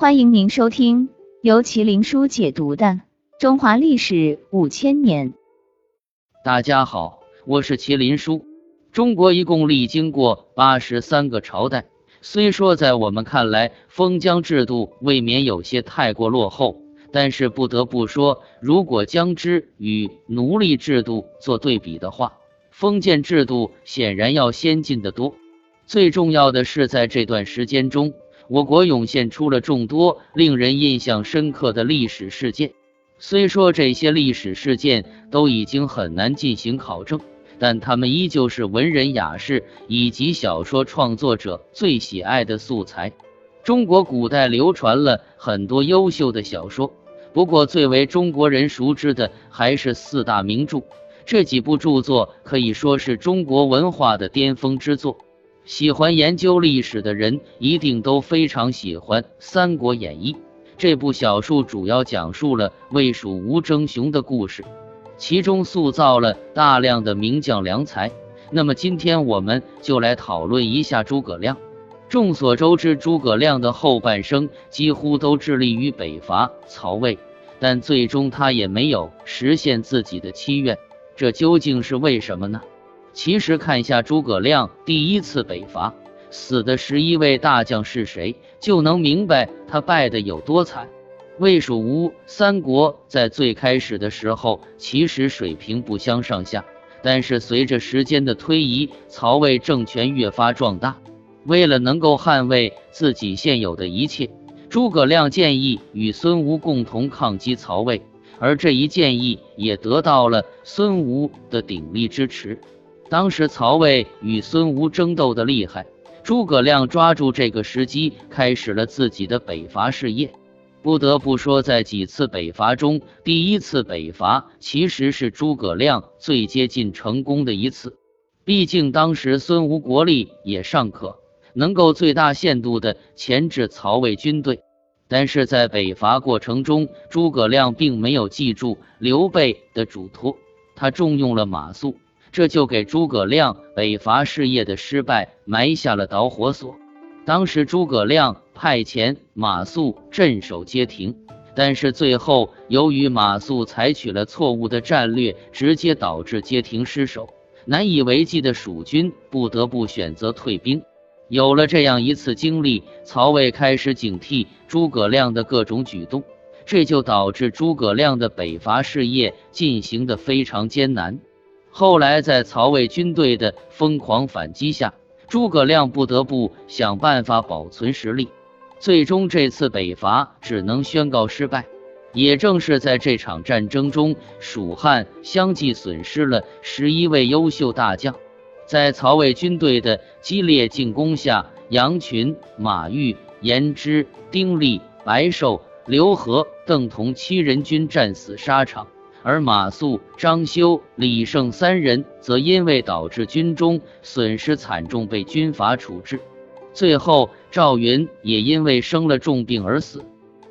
欢迎您收听由麒麟书解读的《中华历史五千年》。大家好，我是麒麟书。中国一共历经过八十三个朝代，虽说在我们看来封疆制度未免有些太过落后，但是不得不说，如果将之与奴隶制度做对比的话，封建制度显然要先进得多。最重要的是，在这段时间中，我国涌现出了众多令人印象深刻的历史事件。虽说这些历史事件都已经很难进行考证，但他们依旧是文人雅士以及小说创作者最喜爱的素材。中国古代流传了很多优秀的小说，不过最为中国人熟知的还是四大名著。这几部著作可以说是中国文化的巅峰之作。喜欢研究历史的人一定都非常喜欢《三国演义》这部小说，主要讲述了魏蜀吴争雄的故事，其中塑造了大量的名将良才。那么今天我们就来讨论一下诸葛亮。众所周知，诸葛亮的后半生几乎都致力于北伐曹魏，但最终他也没有实现自己的期愿，这究竟是为什么呢？其实看一下诸葛亮第一次北伐死的十一位大将是谁，就能明白他败得有多惨。魏蜀吴三国在最开始的时候其实水平不相上下，但是随着时间的推移，曹魏政权越发壮大。为了能够捍卫自己现有的一切，诸葛亮建议与孙吴共同抗击曹魏，而这一建议也得到了孙吴的鼎力支持。当时曹魏与孙吴争斗的厉害，诸葛亮抓住这个时机，开始了自己的北伐事业。不得不说，在几次北伐中，第一次北伐其实是诸葛亮最接近成功的一次。毕竟当时孙吴国力也尚可，能够最大限度的钳制曹魏军队。但是在北伐过程中，诸葛亮并没有记住刘备的嘱托，他重用了马谡。这就给诸葛亮北伐事业的失败埋下了导火索。当时诸葛亮派遣马谡镇守街亭，但是最后由于马谡采取了错误的战略，直接导致街亭失守，难以为继的蜀军不得不选择退兵。有了这样一次经历，曹魏开始警惕诸葛亮的各种举动，这就导致诸葛亮的北伐事业进行的非常艰难。后来，在曹魏军队的疯狂反击下，诸葛亮不得不想办法保存实力。最终，这次北伐只能宣告失败。也正是在这场战争中，蜀汉相继损失了十一位优秀大将。在曹魏军队的激烈进攻下，杨群、马玉、颜之、丁力、白寿、刘和、邓同七人军战死沙场。而马谡、张修、李胜三人则因为导致军中损失惨重，被军阀处置。最后，赵云也因为生了重病而死。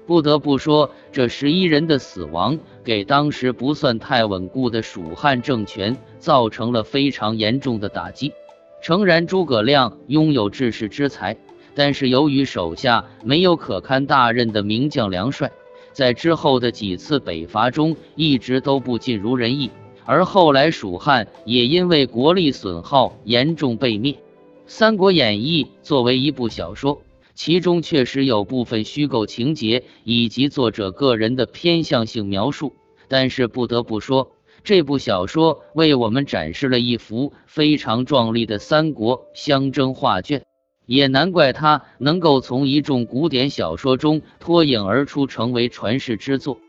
不得不说，这十一人的死亡给当时不算太稳固的蜀汉政权造成了非常严重的打击。诚然，诸葛亮拥有治世之才，但是由于手下没有可堪大任的名将良帅。在之后的几次北伐中，一直都不尽如人意，而后来蜀汉也因为国力损耗严重被灭。《三国演义》作为一部小说，其中确实有部分虚构情节以及作者个人的偏向性描述，但是不得不说，这部小说为我们展示了一幅非常壮丽的三国相争画卷。也难怪他能够从一众古典小说中脱颖而出，成为传世之作。